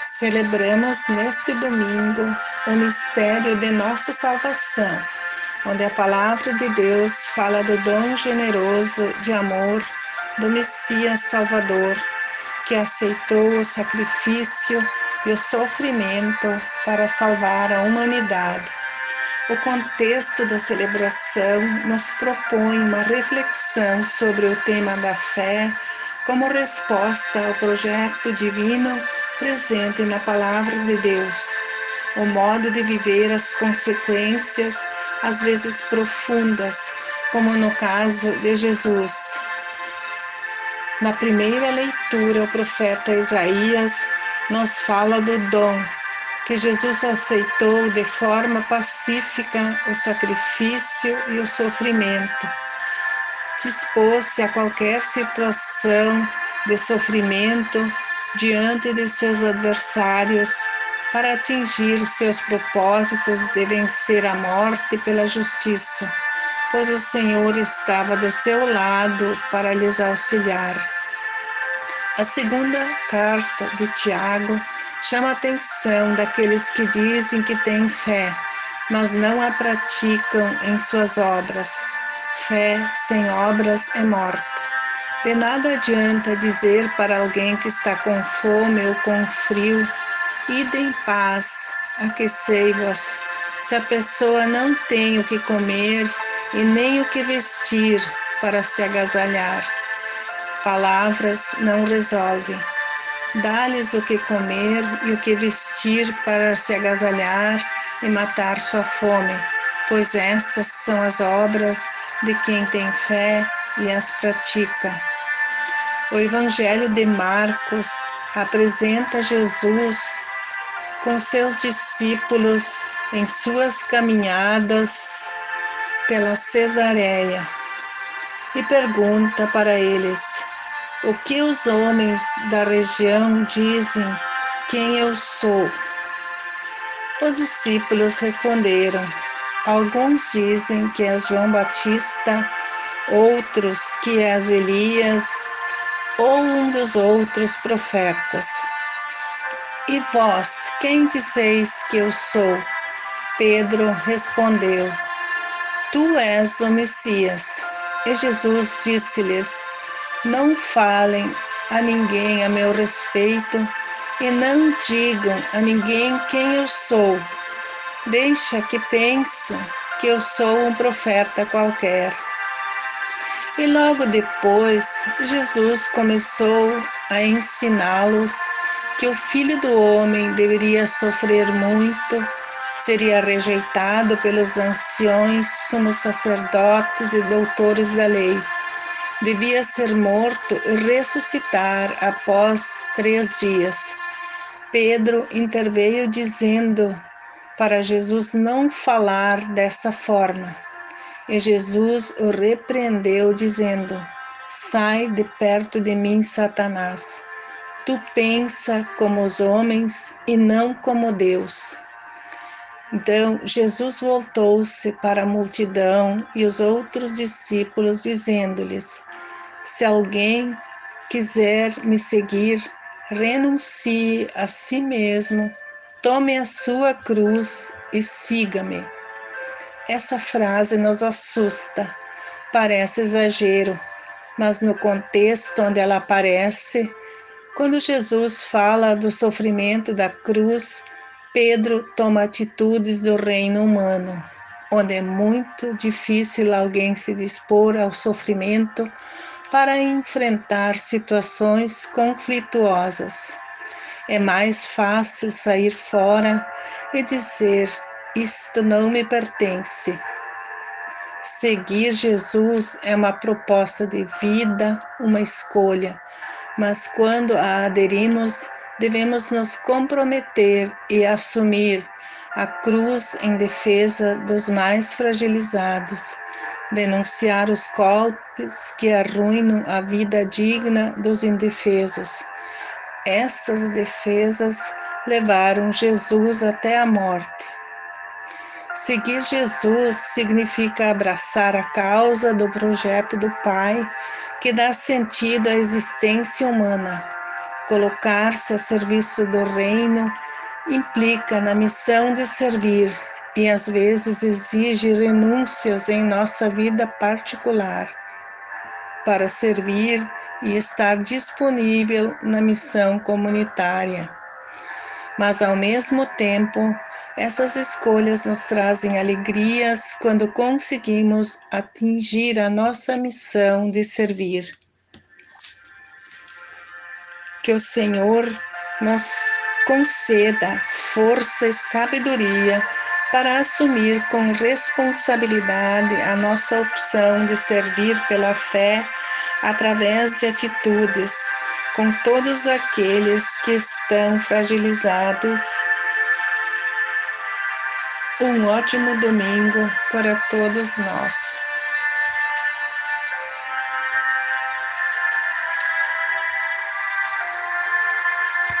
Celebramos neste domingo o mistério de nossa salvação, onde a palavra de Deus fala do dom generoso de amor do Messias Salvador, que aceitou o sacrifício e o sofrimento para salvar a humanidade. O contexto da celebração nos propõe uma reflexão sobre o tema da fé como resposta ao projeto divino presente na Palavra de Deus, o modo de viver as consequências, às vezes profundas, como no caso de Jesus. Na primeira leitura, o profeta Isaías nos fala do dom que Jesus aceitou de forma pacífica o sacrifício e o sofrimento. Dispôs-se a qualquer situação de sofrimento diante de seus adversários para atingir seus propósitos de vencer a morte pela justiça, pois o Senhor estava do seu lado para lhes auxiliar. A segunda carta de Tiago chama a atenção daqueles que dizem que têm fé, mas não a praticam em suas obras. Fé sem obras é morta. De nada adianta dizer para alguém que está com fome ou com frio, ide em paz, aquecei-vos, se a pessoa não tem o que comer e nem o que vestir para se agasalhar. Palavras não resolvem. Dá-lhes o que comer e o que vestir para se agasalhar e matar sua fome, pois essas são as obras de quem tem fé e as pratica. O Evangelho de Marcos apresenta Jesus com seus discípulos em suas caminhadas pela Cesareia e pergunta para eles o que os homens da região dizem quem eu sou. Os discípulos responderam: Alguns dizem que és João Batista, outros que és Elias ou um dos outros profetas. E vós, quem dizeis que eu sou? Pedro respondeu: Tu és o Messias. E Jesus disse-lhes: Não falem a ninguém a meu respeito e não digam a ninguém quem eu sou. Deixa que pensem que eu sou um profeta qualquer. E logo depois, Jesus começou a ensiná-los que o Filho do Homem deveria sofrer muito, seria rejeitado pelos anciões, sumos sacerdotes e doutores da lei. Devia ser morto e ressuscitar após três dias. Pedro interveio dizendo para Jesus não falar dessa forma. E Jesus o repreendeu, dizendo: Sai de perto de mim, Satanás. Tu pensa como os homens e não como Deus. Então Jesus voltou-se para a multidão e os outros discípulos, dizendo-lhes: Se alguém quiser me seguir, renuncie a si mesmo Tome a sua cruz e siga-me. Essa frase nos assusta, parece exagero, mas no contexto onde ela aparece, quando Jesus fala do sofrimento da cruz, Pedro toma atitudes do reino humano, onde é muito difícil alguém se dispor ao sofrimento para enfrentar situações conflituosas. É mais fácil sair fora e dizer: Isto não me pertence. Seguir Jesus é uma proposta de vida, uma escolha, mas quando a aderimos, devemos nos comprometer e assumir a cruz em defesa dos mais fragilizados, denunciar os golpes que arruinam a vida digna dos indefesos essas defesas levaram Jesus até a morte. Seguir Jesus significa abraçar a causa do projeto do Pai que dá sentido à existência humana. Colocar-se a serviço do reino implica na missão de servir e às vezes exige renúncias em nossa vida particular para servir e estar disponível na missão comunitária. Mas ao mesmo tempo, essas escolhas nos trazem alegrias quando conseguimos atingir a nossa missão de servir. Que o Senhor nos conceda força e sabedoria para assumir com responsabilidade a nossa opção de servir pela fé através de atitudes com todos aqueles que estão fragilizados. Um ótimo domingo para todos nós.